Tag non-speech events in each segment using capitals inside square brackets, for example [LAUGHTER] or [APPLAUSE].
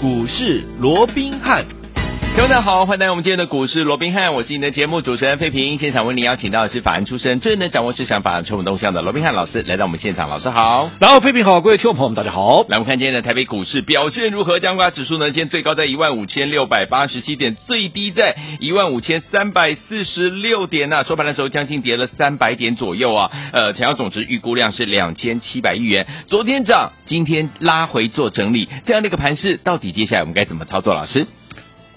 股市罗宾汉。各位好，欢迎来到我们今天的股市罗宾汉，我是你的节目主持人费平。现场为您邀请到的是法案出身、最能掌握市场法案传闻动向的罗宾汉老师，来到我们现场。老师好，然后费平好，各位听众朋友们大家好。来，我们看今天的台北股市表现如何？加权指数呢，今天最高在一万五千六百八十七点，最低在一万五千三百四十六点呢、啊。收盘的时候将近跌了三百点左右啊。呃，成交总值预估量是两千七百亿元。昨天涨，今天拉回做整理，这样的一个盘势，到底接下来我们该怎么操作？老师？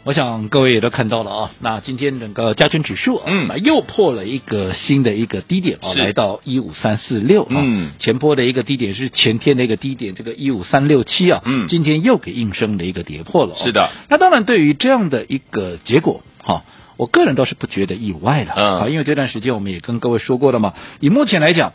我想各位也都看到了啊，那今天整个加权指数嗯，那又破了一个新的一个低点啊，来到一五三四六啊，嗯，前波的一个低点是前天的一个低点，这个一五三六七啊，嗯，今天又给应声的一个跌破了，是的。那当然，对于这样的一个结果哈，我个人倒是不觉得意外的，嗯，啊，因为这段时间我们也跟各位说过了嘛，以目前来讲。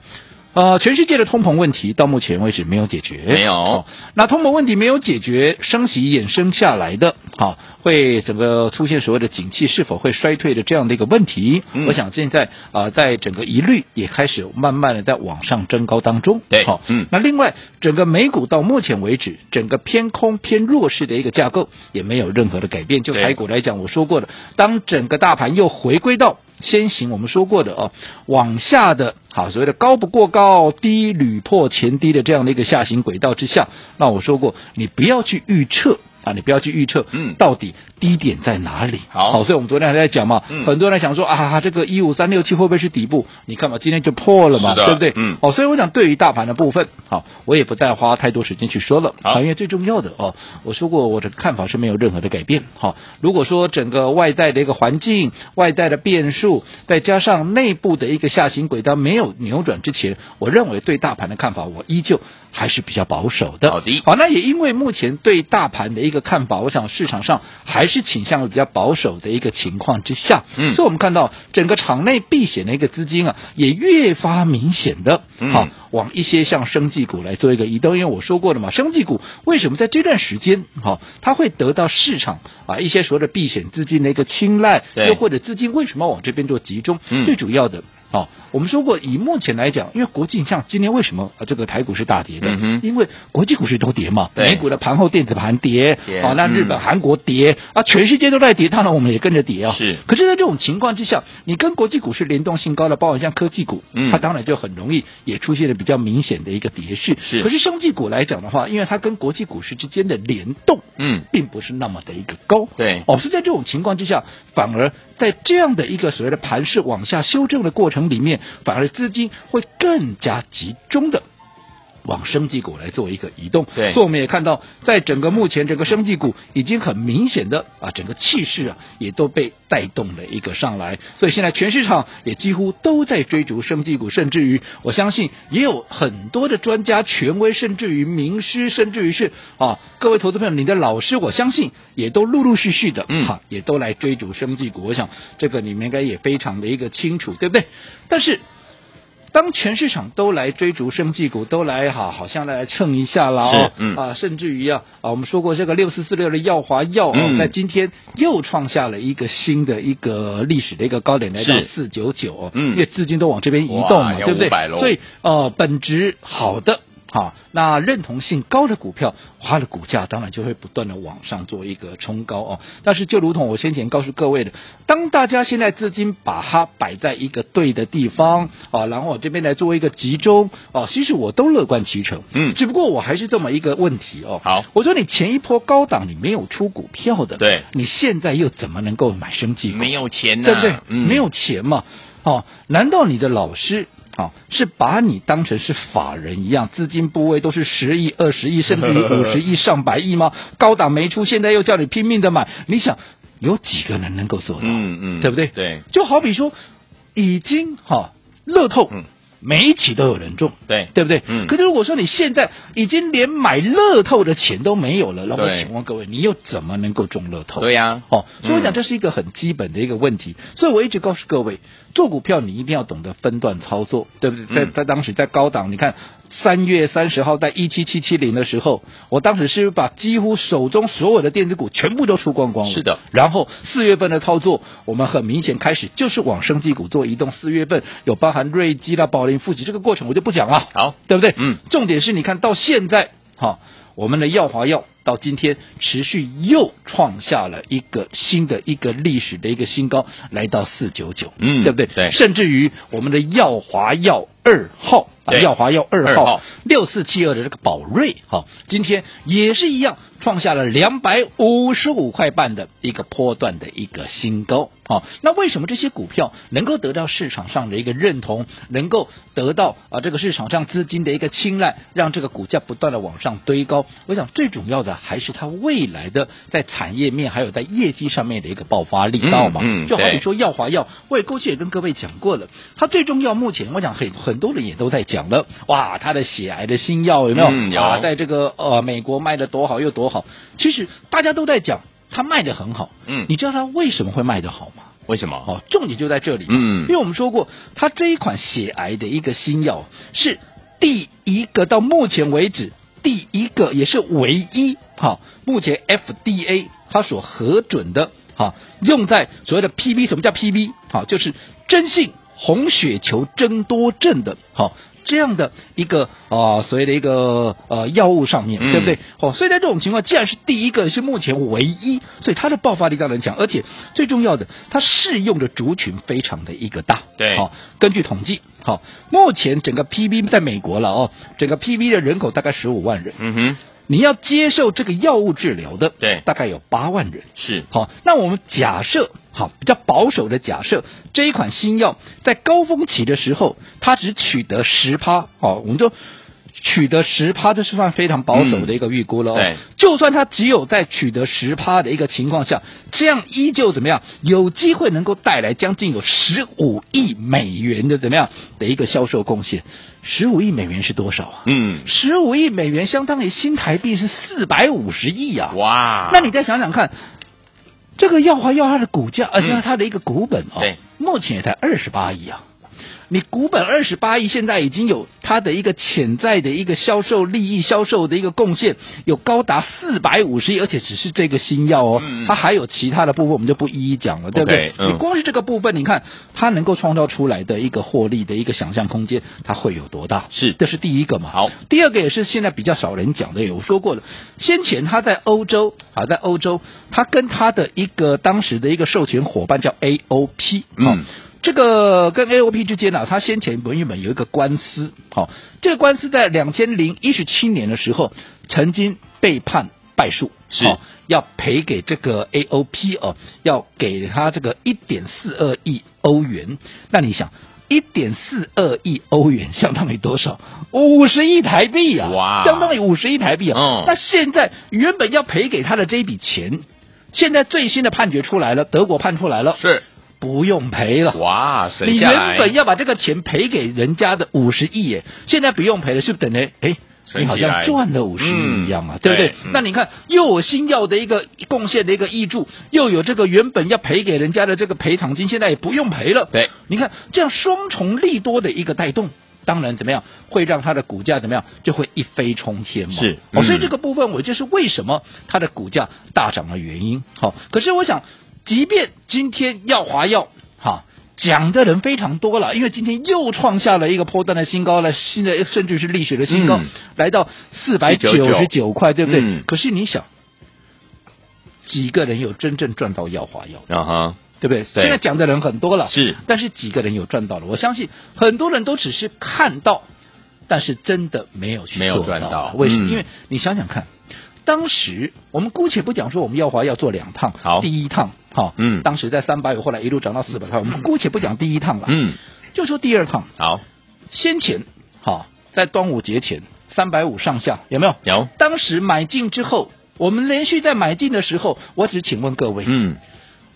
呃，全世界的通膨问题到目前为止没有解决，没有。哦、那通膨问题没有解决，升息衍生下来的，好、哦，会整个出现所谓的景气是否会衰退的这样的一个问题。嗯、我想现在啊、呃，在整个疑虑也开始慢慢的在往上增高当中。对，好、哦，嗯。那另外，整个美股到目前为止，整个偏空偏弱势的一个架构也没有任何的改变。就台股来讲，我说过的，当整个大盘又回归到。先行我们说过的哦，往下的好所谓的高不过高，低屡破前低的这样的一个下行轨道之下，那我说过，你不要去预测。啊，你不要去预测，嗯，到底低点在哪里？好，好，所以我们昨天还在讲嘛，嗯，很多人想说啊，这个一五三六七会不会是底部？你看嘛，今天就破了嘛，对不对？嗯，哦，所以我想对于大盘的部分，好，我也不再花太多时间去说了，好，因为最重要的哦，我说过我的看法是没有任何的改变，好，如果说整个外在的一个环境、外在的变数，再加上内部的一个下行轨道没有扭转之前，我认为对大盘的看法，我依旧还是比较保守的。好的，好，那也因为目前对大盘的一个的看法，我想市场上还是倾向于比较保守的一个情况之下，嗯，所以我们看到整个场内避险的一个资金啊，也越发明显的，好往一些像生技股来做一个移动，因为我说过了嘛，生技股为什么在这段时间，好，它会得到市场啊一些所谓的避险资金的一个青睐，又或者资金为什么往这边做集中？嗯，最主要的。哦，我们说过，以目前来讲，因为国际像今天为什么啊这个台股是大跌的？嗯、因为国际股市都跌嘛，美股的盘后电子盘跌，跌哦，那日本、嗯、韩国跌啊，全世界都在跌，当然我们也跟着跌啊。是，可是在这种情况之下，你跟国际股市联动性高的，包括像科技股，嗯，它当然就很容易也出现了比较明显的一个跌势。是，可是生技股来讲的话，因为它跟国际股市之间的联动，嗯，并不是那么的一个高。对，哦，是在这种情况之下，反而在这样的一个所谓的盘势往下修正的过程。里面反而资金会更加集中的往生技股来做一个移动，对，所以我们也看到，在整个目前整个生技股已经很明显的啊，整个气势啊也都被带动了一个上来，所以现在全市场也几乎都在追逐生技股，甚至于我相信也有很多的专家权威，甚至于名师，甚至于是啊各位投资朋友，你的老师，我相信也都陆陆续续的，嗯，哈，也都来追逐生技股，我想这个你们应该也非常的一个清楚，对不对？但是，当全市场都来追逐生技股，都来哈，好像来蹭一下了哦，嗯啊，甚至于啊啊，我们说过这个六四四六的耀华药哦，在今天又创下了一个新的一个历史的一个高点，来到四九九，嗯，因为资金都往这边移动嘛，对不对？所以呃，本质好的。好，那认同性高的股票，它的股价当然就会不断的往上做一个冲高哦。但是就如同我先前告诉各位的，当大家现在资金把它摆在一个对的地方啊，然后我这边来做一个集中哦，其实我都乐观其成。嗯，只不过我还是这么一个问题哦。好，我说你前一波高档你没有出股票的，对，你现在又怎么能够买生技？没有钱呢、啊，对不对？嗯、没有钱嘛。哦，难道你的老师？好，是把你当成是法人一样，资金部位都是十亿、二十亿，[LAUGHS] 甚至于五十亿、上百亿吗？高档没出，现在又叫你拼命的买，你想有几个人能够做到？嗯嗯，对不对？对，就好比说，已经哈乐透。嗯每一起都有人中，对对不对？嗯。可是如果说你现在已经连买乐透的钱都没有了，那我请问各位，你又怎么能够中乐透？对呀，哦，所以我讲这是一个很基本的一个问题。所以我一直告诉各位，做股票你一定要懂得分段操作，对不对？在在当时在高档，你看。三月三十号在一七七七零的时候，我当时是把几乎手中所有的电子股全部都出光光了。是的。然后四月份的操作，我们很明显开始就是往生技股做移动。四月份有包含瑞基啦、宝林、富集这个过程，我就不讲了。好，对不对？嗯。重点是你看到现在，哈，我们的耀华药到今天持续又创下了一个新的一个历史的一个新高，来到四九九，嗯，对不对？对，甚至于我们的耀华耀二号啊，耀华耀二号六四七二的这个宝瑞，好，今天也是一样创下了两百五十五块半的一个波段的一个新高，好，那为什么这些股票能够得到市场上的一个认同，能够得到啊这个市场上资金的一个青睐，让这个股价不断的往上堆高？我想最重要的还是它未来的在产业面还有在业绩上面的一个爆发力道嘛。嗯，就好比说耀华药，我也过去也跟各位讲过了，它最重要目前我讲很很多人也都在讲了，哇，它的血癌的新药有没有？嗯、有啊，在这个呃美国卖的多好又多好，其实大家都在讲它卖的很好。嗯，你知道它为什么会卖的好吗？为什么？哦，重点就在这里。嗯，因为我们说过，它这一款血癌的一个新药是第一个到目前为止。第一个也是唯一，哈，目前 FDA 它所核准的，哈，用在所谓的 PB，什么叫 PB？哈，就是真性红血球增多症的，哈。这样的一个啊、呃，所谓的一个呃药物上面，对不对？哦，所以在这种情况，既然是第一个，是目前唯一，所以它的爆发力当然强，而且最重要的，它适用的族群非常的一个大。对，好，根据统计，好，目前整个 PB 在美国了哦，整个 PB 的人口大概十五万人。嗯哼。你要接受这个药物治疗的，对，大概有八万人。是，好，那我们假设，好，比较保守的假设，这一款新药在高峰期的时候，它只取得十趴，好，我们就。取得十趴，这是算非常保守的一个预估了哦。对，就算它只有在取得十趴的一个情况下，这样依旧怎么样？有机会能够带来将近有十五亿美元的怎么样的一个销售贡献？十五亿美元是多少啊？嗯，十五亿美元相当于新台币是四百五十亿啊！哇，那你再想想看，这个耀华耀它的股价，而且它的一个股本哦，对，目前也才二十八亿啊。你股本二十八亿，现在已经有它的一个潜在的一个销售利益、销售的一个贡献，有高达四百五十亿，而且只是这个新药哦，它还有其他的部分，我们就不一一讲了，对不对？你光是这个部分，你看它能够创造出来的一个获利的一个想象空间，它会有多大？是，这是第一个嘛。好，第二个也是现在比较少人讲的，有说过的，先前他在欧洲啊，在欧洲，他跟他的一个当时的一个授权伙伴叫 AOP，嗯。这个跟 AOP 之间呢、啊，他先前原本有一个官司，好，这个官司在两千零一十七年的时候曾经被判败诉，是要赔给这个 AOP 哦，要给他这个一点四二亿欧元。那你想，一点四二亿欧元 [LAUGHS] 相当于多少？五十亿台币啊！哇，相当于五十亿台币啊！嗯，那现在原本要赔给他的这一笔钱，现在最新的判决出来了，德国判出来了，是。不用赔了哇！你原本要把这个钱赔给人家的五十亿耶，现在不用赔了，是不是等于哎，你好像赚了五十亿一样嘛，嗯、对不对？对嗯、那你看，又有新药的一个贡献的一个益助，又有这个原本要赔给人家的这个赔偿金，现在也不用赔了。对，你看这样双重利多的一个带动，当然怎么样会让它的股价怎么样就会一飞冲天嘛。是，哦，所以这个部分我就是为什么它的股价大涨的原因。好，可是我想。即便今天耀华药哈讲的人非常多了，因为今天又创下了一个波段的新高了，现在甚至是历史的新高，嗯、来到四百九十九块，对不对？嗯、可是你想，几个人有真正赚到耀华药？啊哈，对不对？对，现在讲的人很多了，是，但是几个人有赚到了？我相信很多人都只是看到，但是真的没有去做到，没有赚到。为什么？嗯、因为你想想看。当时我们姑且不讲说我们耀华要做两趟，好，第一趟，好，嗯，当时在三百五，后来一路涨到四百块，我们姑且不讲第一趟了，嗯，就说第二趟，好，先前，好，在端午节前三百五上下有没有？有，当时买进之后，我们连续在买进的时候，我只请问各位，嗯，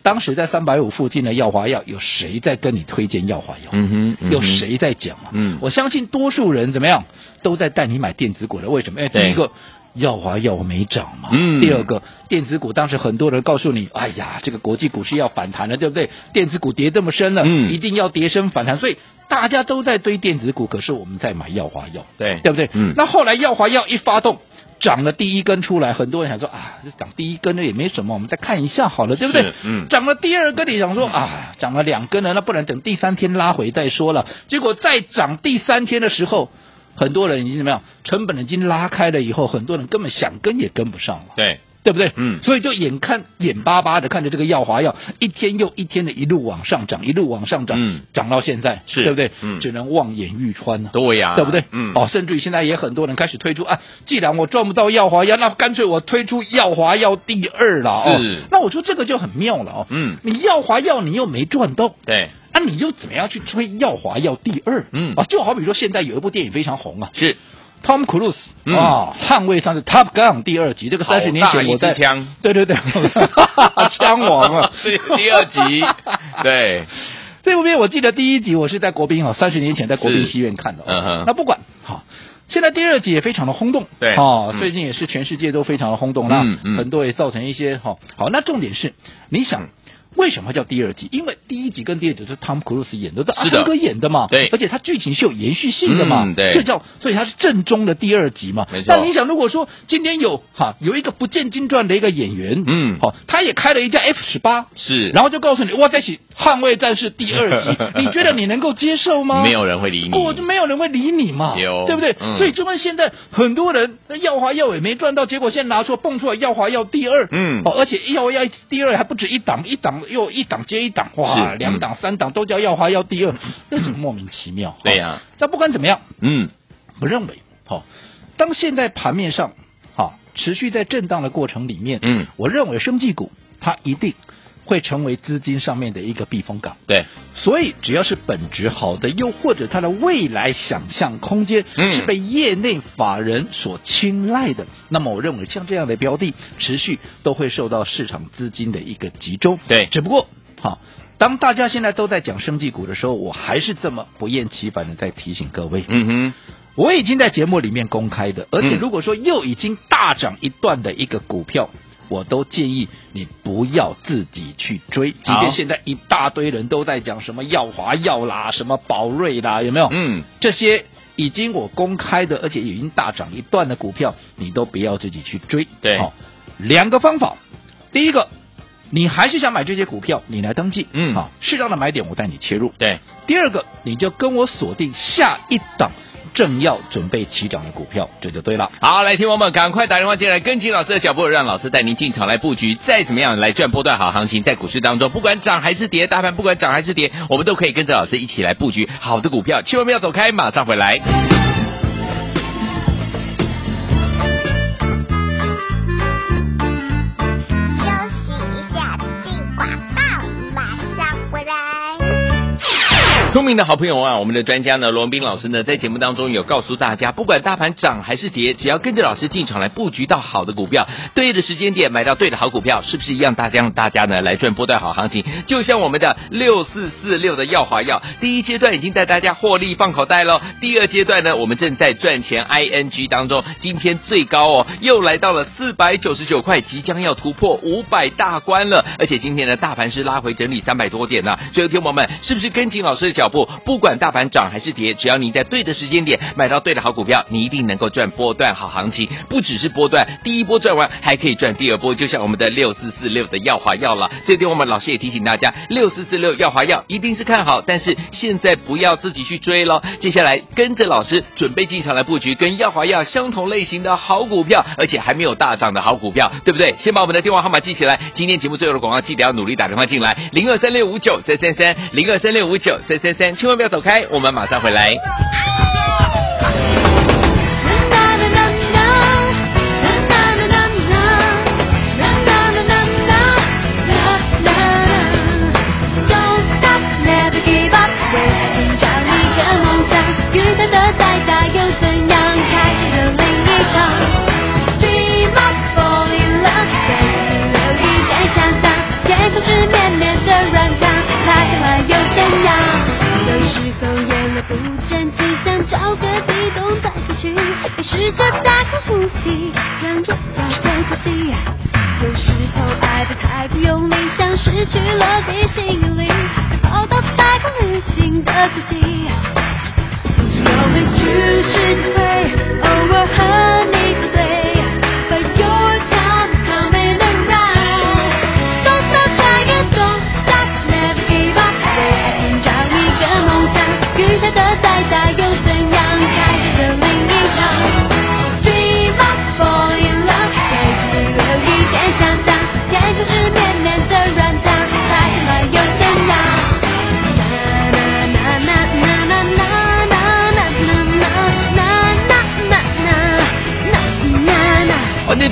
当时在三百五附近的耀华药有谁在跟你推荐耀华药？嗯哼，有谁在讲啊？嗯，我相信多数人怎么样？都在带你买电子股的，为什么？哎，第一个。耀华药没涨嘛？嗯。第二个电子股，当时很多人告诉你，哎呀，这个国际股市要反弹了，对不对？电子股跌这么深了，嗯，一定要跌深反弹，所以大家都在堆电子股，可是我们在买耀华药，对，对不对？嗯。那后来耀华药一发动，涨了第一根出来，很多人想说啊，这涨第一根的也没什么，我们再看一下好了，对不对？嗯。涨了第二根，你想说啊，涨了两根了，那不能等第三天拉回再说了。结果再涨第三天的时候。很多人已经怎么样？成本已经拉开了以后，很多人根本想跟也跟不上了。对。对不对？嗯，所以就眼看眼巴巴的看着这个药华药一天又一天的一路往上涨，一路往上涨，嗯，涨到现在，是对不对？嗯，只能望眼欲穿了。对呀，对不对？嗯，哦，甚至于现在也很多人开始推出啊，既然我赚不到药华药，那干脆我推出药华药第二了哦。是，那我说这个就很妙了哦。嗯，你药华药你又没赚到，对，那、啊、你又怎么样去推耀华药第二？嗯，啊，就好比说现在有一部电影非常红啊，是。Tom Cruise 啊，捍卫上是 Top Gun 第二集，这个三十年前我在枪，对 [LAUGHS] 对对，[LAUGHS] 枪王啊，第第二集，对，这部片我记得第一集我是在国宾啊，三十年前在国宾戏院看的，嗯哼，那不管好，现在第二集也非常的轰动，对，哦，最近也是全世界都非常的轰动，那、嗯、很多也造成一些哈，好，那重点是你想。为什么叫第二集？因为第一集跟第二集是汤姆·克鲁斯演的，是阿汤哥演的嘛。对，而且它剧情是有延续性的嘛。嗯、对，所以叫，所以它是正宗的第二集嘛。没错。但你想，如果说今天有哈有一个不见经传的一个演员，嗯，好，他也开了一架 F 十八，是，然后就告诉你，哇，在一起捍卫战士第二集，[LAUGHS] 你觉得你能够接受吗？没有人会理你，我就没有人会理你嘛，有，对不对？嗯、所以就问现在很多人耀华耀伟没赚到，结果现在拿出蹦出来耀华耀第二，嗯，哦，而且耀华耀第二还不止一档，一档又一档接。一档哇，两档、嗯、三档都叫要花要第二，[LAUGHS] 那是莫名其妙。对呀、啊，但不管怎么样，嗯，我认为，好、哦，当现在盘面上好、哦、持续在震荡的过程里面，嗯，我认为生技股它一定会成为资金上面的一个避风港。对，所以只要是本质好的，又或者它的未来想象空间是被业内法人所青睐的，嗯、那么我认为像这样的标的，持续都会受到市场资金的一个集中。对，只不过。好，当大家现在都在讲生技股的时候，我还是这么不厌其烦的在提醒各位。嗯哼，我已经在节目里面公开的，而且如果说又已经大涨一段的一个股票，我都建议你不要自己去追。即便现在一大堆人都在讲什么耀华耀啦、什么宝瑞啦，有没有？嗯，这些已经我公开的，而且已经大涨一段的股票，你都不要自己去追。对，好，两个方法，第一个。你还是想买这些股票，你来登记，嗯，好，适当的买点我带你切入。对，第二个你就跟我锁定下一档正要准备起涨的股票，这就对了。好，来，听我们赶快打电话进来，跟紧老师的脚步，让老师带您进场来布局。再怎么样来赚波段好行情，在股市当中，不管涨还是跌，大盘不管涨还是跌，我们都可以跟着老师一起来布局好的股票，千万不要走开，马上回来。聪明的好朋友啊，我们的专家呢，罗文彬老师呢，在节目当中有告诉大家，不管大盘涨还是跌，只要跟着老师进场来布局到好的股票，对的时间点买到对的好股票，是不是一样？大家大家呢来赚波段好行情？就像我们的六四四六的耀华药，第一阶段已经带大家获利放口袋喽，第二阶段呢，我们正在赚钱 ING 当中，今天最高哦，又来到了四百九十九块，即将要突破五百大关了，而且今天呢，大盘是拉回整理三百多点呢，所以听友们是不是跟紧老师的脚步，不管大盘涨还是跌，只要你在对的时间点买到对的好股票，你一定能够赚波段好行情。不只是波段，第一波赚完还可以赚第二波，就像我们的六四四六的耀华药了。所以，对我们老师也提醒大家，六四四六耀华药一定是看好，但是现在不要自己去追喽。接下来跟着老师准备进场来布局跟耀华药相同类型的好股票，而且还没有大涨的好股票，对不对？先把我们的电话号码记起来，今天节目最后的广告记得要努力打电话进来，零二三六五九三三三，零二三六五九三三千万不要走开，我们马上回来。试着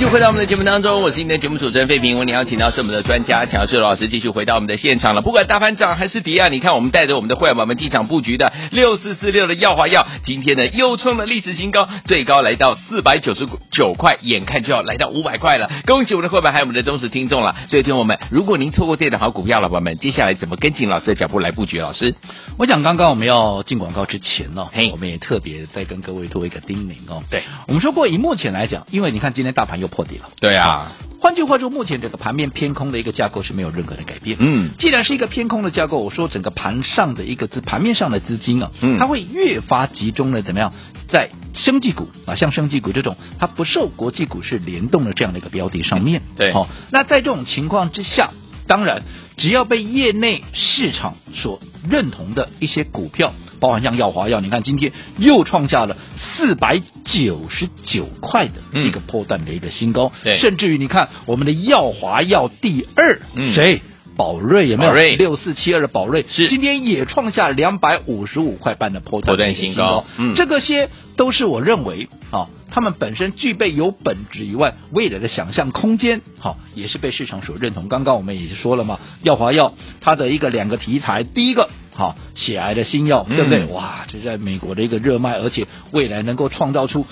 续回到我们的节目当中，我是今天的节目主持人费平。我们邀请到是我们的专家强势老师，继续回到我们的现场了。不管大盘涨还是跌啊，你看我们带着我们的会员宝宝们进场布局的六四四六的耀华药，今天呢又创了历史新高，最高来到四百九十九块，眼看就要来到五百块了。恭喜我们的会员还有我们的忠实听众了。所以听我们，如果您错过这档好股票了，宝宝们，接下来怎么跟紧老师的脚步来布局？老师，我讲刚刚我们要进广告之前呢、哦，嘿，我们也特别再跟各位做一个叮咛哦。对，我们说过，以目前来讲，因为你看今天大盘又破底了。对啊，换句话说，目前这个盘面偏空的一个架构是没有任何的改变。嗯，既然是一个偏空的架构，我说整个盘上的一个资盘面上的资金啊，嗯，它会越发集中的怎么样，在生技股啊，像生技股这种它不受国际股市联动的这样的一个标的上面。对，好，那在这种情况之下，当然只要被业内市场所认同的一些股票。包含像耀华药，你看今天又创下了四百九十九块的一个破段的一个新高，对，甚至于你看我们的耀华药第二，嗯，谁？宝瑞有没有？六四七二的宝瑞是今天也创下两百五十五块半的破断新高，嗯，这个些都是我认为啊，他们本身具备有本质以外，未来的想象空间，好，也是被市场所认同。刚刚我们也是说了嘛，耀华药它的一个两个题材，第一个。好，血癌的新药，对不对？嗯、哇，这在美国的一个热卖，而且未来能够创造出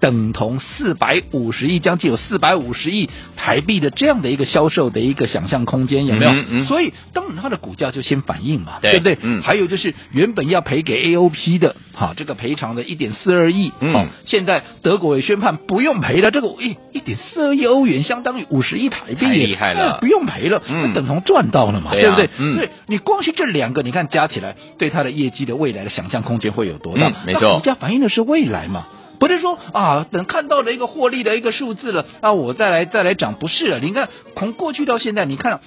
等同四百五十亿，将近有四百五十亿台币的这样的一个销售的一个想象空间，有没有？嗯嗯、所以当然它的股价就先反应嘛，对，对不对？嗯。还有就是原本要赔给 AOP 的，哈，这个赔偿的一点四二亿，嗯，好，现在德国也宣判不用赔了，这个一一点四二亿欧元相当于五十亿台币，太厉害了，哎、不用赔了，嗯，等同赚到了嘛，对，啊、对不对？嗯。对，你光是这两个，你看加起来，对它的业绩的未来的想象空间会有多大？嗯、没错，股价反映的是未来嘛。不是说啊，等看到了一个获利的一个数字了，那我再来再来涨，不是了。你看，从过去到现在，你看。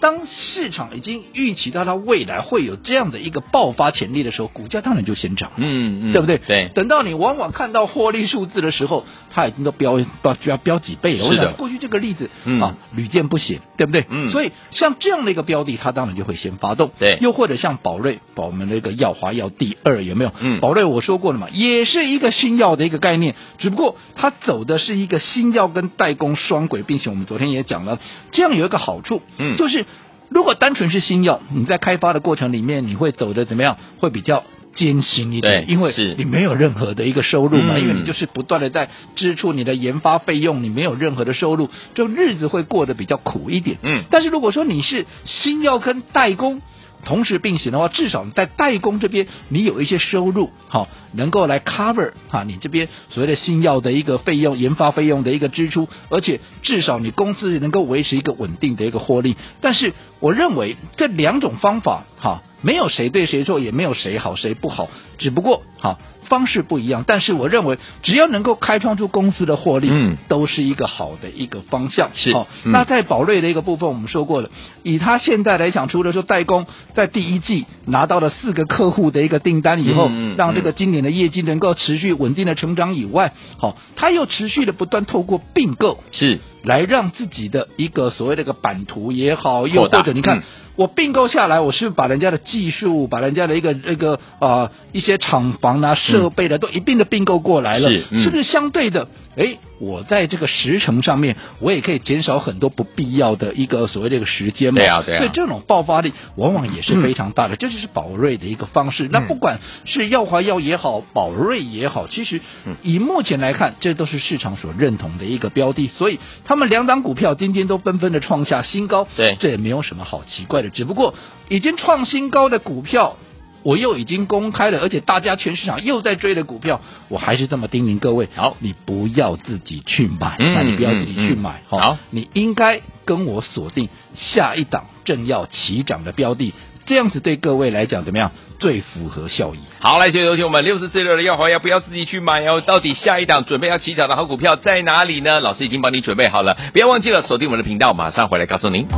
当市场已经预期到它未来会有这样的一个爆发潜力的时候，股价当然就先涨，嗯嗯，对不对？对。等到你往往看到获利数字的时候，它已经都飙就要飙几倍了。是的。过去这个例子、嗯、啊，屡见不鲜，对不对？嗯。所以像这样的一个标的，它当然就会先发动。对。又或者像宝瑞，宝我们那个耀华药第二有没有？嗯。宝瑞我说过了嘛，也是一个新药的一个概念，只不过它走的是一个新药跟代工双轨，并且我们昨天也讲了，这样有一个好处，嗯，就是。如果单纯是新药，你在开发的过程里面，你会走的怎么样？会比较艰辛一点，因为你没有任何的一个收入嘛，因为你就是不断的在支出你的研发费用，你没有任何的收入，就日子会过得比较苦一点。嗯，但是如果说你是新药跟代工。同时并行的话，至少在代工这边你有一些收入，好，能够来 cover 哈，你这边所谓的新药的一个费用、研发费用的一个支出，而且至少你公司能够维持一个稳定的一个获利。但是我认为这两种方法哈，没有谁对谁错，也没有谁好谁不好，只不过哈。方式不一样，但是我认为只要能够开创出公司的获利，嗯，都是一个好的一个方向。是，好、哦嗯，那在宝瑞的一个部分，我们说过了，以他现在来讲，除了说代工在第一季拿到了四个客户的一个订单以后，嗯嗯、让这个今年的业绩能够持续稳定的成长以外，好、哦，他又持续的不断透过并购是来让自己的一个所谓的一个版图也好，又或者你看。嗯我并购下来，我是把人家的技术，把人家的一个那个啊、呃、一些厂房啊设备的、嗯、都一并的并购过来了，是、不是相对的？哎，我在这个时程上面，我也可以减少很多不必要的一个所谓的一个时间嘛。对啊，对啊。所以这种爆发力往往也是非常大的，这、嗯、就是宝瑞的一个方式。嗯、那不管是耀华药也好，宝瑞也好，其实以目前来看，这都是市场所认同的一个标的。所以他们两档股票今天都纷纷的创下新高，对，这也没有什么好奇怪的。只不过已经创新高的股票，我又已经公开了，而且大家全市场又在追的股票，我还是这么叮咛各位：好，你不要自己去买，嗯、那你不要自己去买，嗯嗯、好，你应该跟我锁定下一档正要起涨的标的，这样子对各位来讲怎么样？最符合效益。好，来，就有请我们六十四六的耀华要，不要自己去买哦。到底下一档准备要起涨的好股票在哪里呢？老师已经帮你准备好了，不要忘记了锁定我们的频道，马上回来告诉您。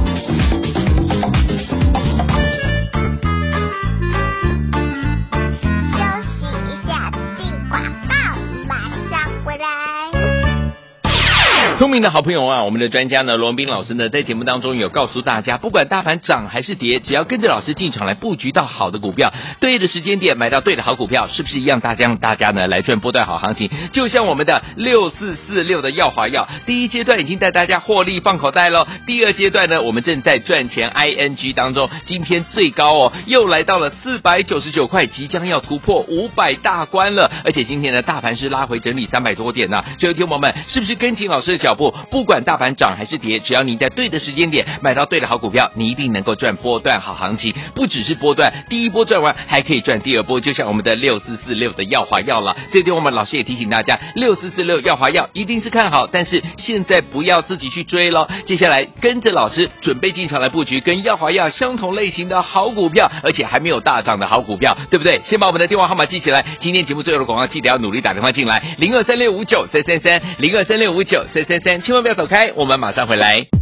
聪明的好朋友啊，我们的专家呢，罗文彬老师呢，在节目当中有告诉大家，不管大盘涨还是跌，只要跟着老师进场来布局到好的股票，对的时间点买到对的好股票，是不是一样？大家大家呢来赚波段好行情？就像我们的六四四六的耀华药，第一阶段已经带大家获利放口袋喽，第二阶段呢，我们正在赚钱 ING 当中，今天最高哦，又来到了四百九十九块，即将要突破五百大关了，而且今天呢，大盘是拉回整理三百多点呢，所以听友们是不是跟紧老师的脚步？不管大盘涨还是跌，只要你在对的时间点买到对的好股票，你一定能够赚波段好行情。不只是波段，第一波赚完还可以赚第二波，就像我们的六四四六的耀华药了。所以，听我们老师也提醒大家，六四四六耀华药一定是看好，但是现在不要自己去追喽。接下来跟着老师准备进场来布局跟耀华药相同类型的好股票，而且还没有大涨的好股票，对不对？先把我们的电话号码记起来。今天节目最后的广告，记得要努力打电话进来，零二三六五九三三三，零二三六五九三三三，千万不要走开，我们马上回来。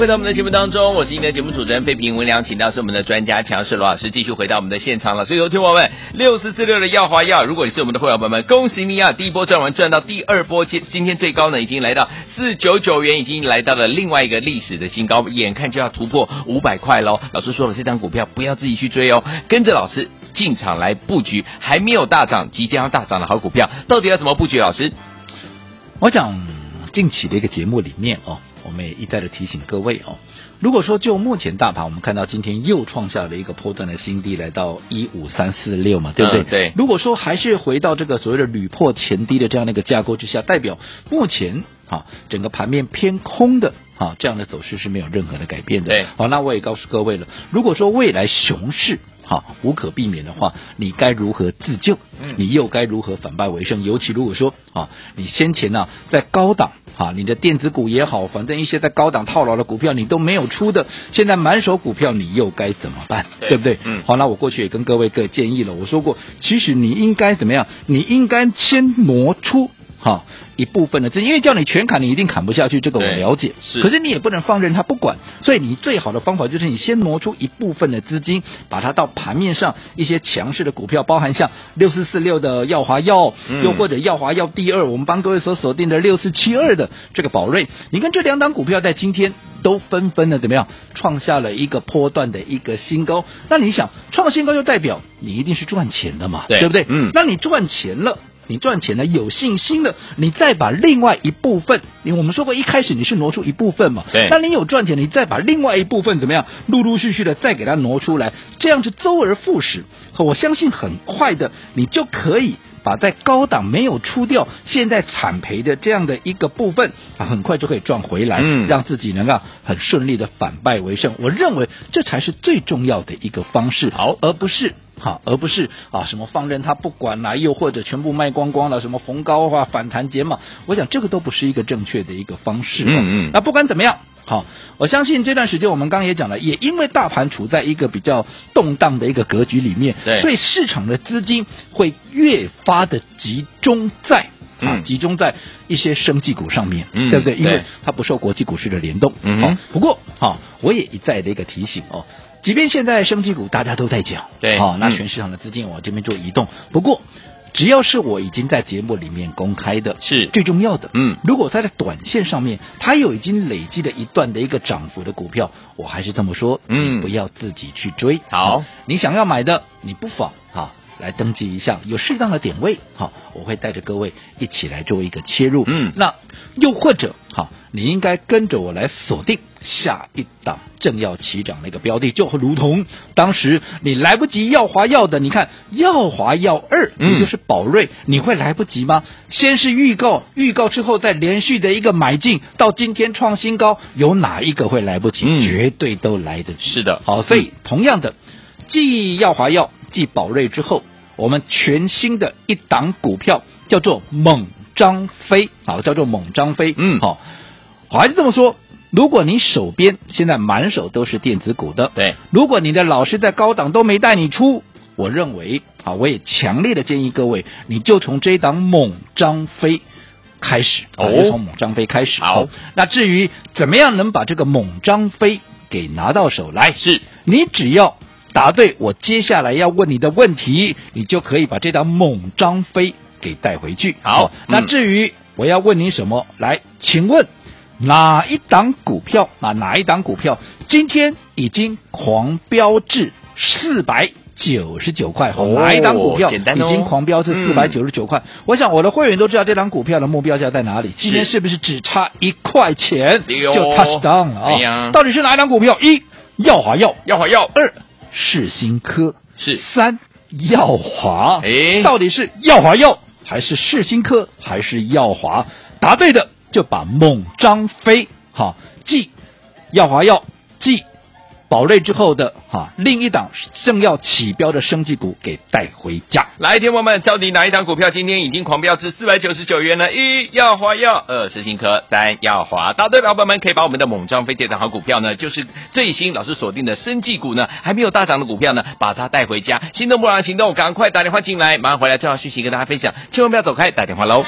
回到我们的节目当中，我是今天的节目主持人费平文良，请到是我们的专家强势罗老师，继续回到我们的现场了。所以，有听我们六四四六的耀华药，如果你是我们的会员朋友们，恭喜你啊！第一波赚完，赚到第二波，今今天最高呢，已经来到四九九元，已经来到了另外一个历史的新高，眼看就要突破五百块喽。老师说了，这张股票不要自己去追哦，跟着老师进场来布局，还没有大涨，即将要大涨的好股票，到底要怎么布局？老师，我讲近期的一个节目里面哦。我们也一再的提醒各位哦，如果说就目前大盘，我们看到今天又创下了一个波段的新低，来到一五三四六嘛，对不对？嗯、对。如果说还是回到这个所谓的屡破前低的这样的一个架构之下，代表目前啊整个盘面偏空的啊这样的走势是没有任何的改变的。对。好，那我也告诉各位了，如果说未来熊市。好，无可避免的话，你该如何自救？嗯你又该如何反败为胜？尤其如果说啊，你先前呢、啊、在高档啊，你的电子股也好，反正一些在高档套牢的股票你都没有出的，现在满手股票你又该怎么办？对，对不对？嗯。好，那我过去也跟各位各建议了，我说过，其实你应该怎么样？你应该先挪出。好一部分的资金，因为叫你全砍，你一定砍不下去，这个我了解。是，可是你也不能放任他不管，所以你最好的方法就是你先挪出一部分的资金，把它到盘面上一些强势的股票，包含像六四四六的耀华药，嗯、又或者耀华药第二，我们帮各位所锁定的六四七二的这个宝瑞，你看这两档股票在今天都纷纷的怎么样，创下了一个波段的一个新高。那你想创新高，就代表你一定是赚钱的嘛，对，对不对？嗯，那你赚钱了。你赚钱了，有信心的，你再把另外一部分，因为我们说过一开始你是挪出一部分嘛，对，那你有赚钱，你再把另外一部分怎么样，陆陆续续的再给它挪出来，这样是周而复始，我相信很快的，你就可以把在高档没有出掉，现在惨赔的这样的一个部分啊，很快就可以赚回来，嗯，让自己能够很顺利的反败为胜。我认为这才是最重要的一个方式，好，而不是。好，而不是啊什么放任他不管啦，又或者全部卖光光了，什么逢高啊反弹减码，我想这个都不是一个正确的一个方式。嗯嗯。那不管怎么样，好，我相信这段时间我们刚刚也讲了，也因为大盘处在一个比较动荡的一个格局里面，对，所以市场的资金会越发的集中在啊、嗯、集中在一些生技股上面，嗯，对不对？因为它不受国际股市的联动。嗯。哦，不过好，我也一再的一个提醒哦。即便现在生技股大家都在讲，对，好、哦，那全市场的资金往这边做移动。嗯、不过，只要是我已经在节目里面公开的，是最重要的。嗯，如果在短线上面，它有已经累积了一段的一个涨幅的股票，我还是这么说，嗯，你不要自己去追。好、哦，你想要买的，你不妨哈。哦来登记一下，有适当的点位，好，我会带着各位一起来做一个切入。嗯，那又或者，好，你应该跟着我来锁定下一档正要起涨的一个标的，就如同当时你来不及耀华药的，你看耀华药二，也就是宝瑞，嗯，你会来不及吗？先是预告，预告之后再连续的一个买进，到今天创新高，有哪一个会来不及？嗯，绝对都来得及。是的，好，所以同样的。既耀华药继宝瑞之后，我们全新的一档股票叫做猛张飞，好，叫做猛张飞。嗯，好，还是这么说。如果你手边现在满手都是电子股的，对，如果你的老师在高档都没带你出，我认为啊，我也强烈的建议各位，你就从这一档猛张飞开始，哦，就从猛张飞开始。好，那至于怎么样能把这个猛张飞给拿到手来，是你只要答对我接下来要问你的问题，你就可以把这档猛张飞给带回去。好，那至于我要问你什么，来，请问。哪一档股票啊？哪一档股票今天已经狂飙至四百九十九块？哦，哪一档股票已经狂飙至四百九十九块？我想我的会员都知道这档股票的目标价在哪里。今天是不是只差一块钱就 touch down 了啊？哎，到底是哪一档股票？一要华药，要华药；二世新科，是三耀华。哎，到底是耀华药还是世新科还是耀华？答对的。就把猛张飞哈继耀华药继宝瑞之后的哈另一档正要起标的生技股给带回家。来，听友们，到底哪一档股票今天已经狂飙至四百九十九元呢？一耀华药，二世新科，三耀华。答对，老板们可以把我们的猛张飞这档好股票呢，就是最新老师锁定的生技股呢，还没有大涨的股票呢，把它带回家。心动不然行动，赶快打电话进来，马上回来正好讯息跟大家分享，千万不要走开，打电话喽。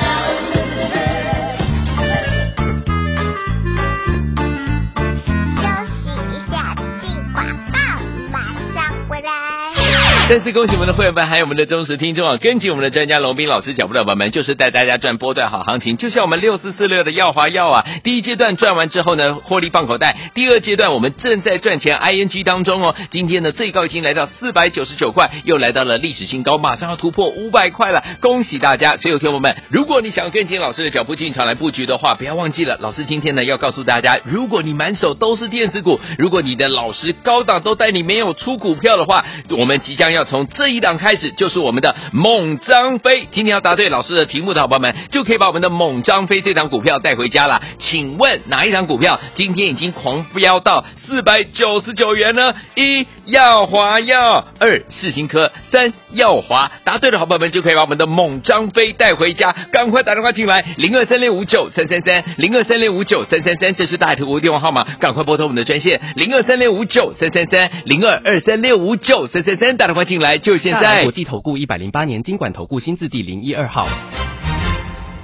再次恭喜我们的会员们，还有我们的忠实听众啊！跟紧我们的专家龙斌老师脚步的伙伴们，就是带大家赚波段好行情。就像我们六四四六的耀华药啊，第一阶段赚完之后呢，获利放口袋；第二阶段我们正在赚钱 ING 当中哦。今天呢，最高已经来到四百九十九块，又来到了历史新高，马上要突破五百块了，恭喜大家！所有听友们，如果你想跟紧老师的脚步进场来布局的话，不要忘记了，老师今天呢要告诉大家，如果你满手都是电子股，如果你的老师高档都带你没有出股票的话，我们即将要。从这一档开始，就是我们的猛张飞。今天要答对老师的题目的好朋友们，就可以把我们的猛张飞这档股票带回家了。请问哪一档股票今天已经狂飙到四百九十九元呢？一耀华药，二世新科，三耀华。答对的好朋友们就可以把我们的猛张飞带回家。赶快打电话进来，零二三六五九三三三，零二三六五九三三三，这是大图电话号码。赶快拨通我们的专线，零二三六五九三三三，零二二三六五九三三三，打电话进来就现在。国际投顾一百零八年经管投顾新字第零一二号。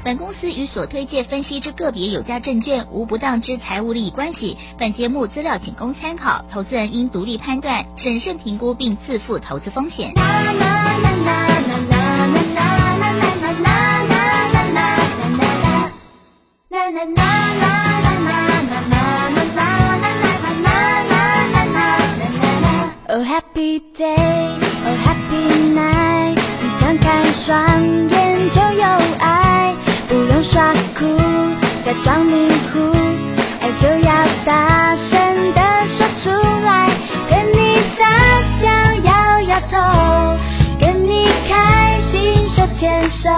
本公司与所推介分析之个别有价证券无不当之财务利益关系。本节目资料仅供参考，投资人应独立判断、审慎评估并自负投资风险。Oh happy day, 双眼就有爱，不用耍酷，假装迷糊，爱就要大声的说出来，跟你撒娇摇摇头，跟你开心手牵手，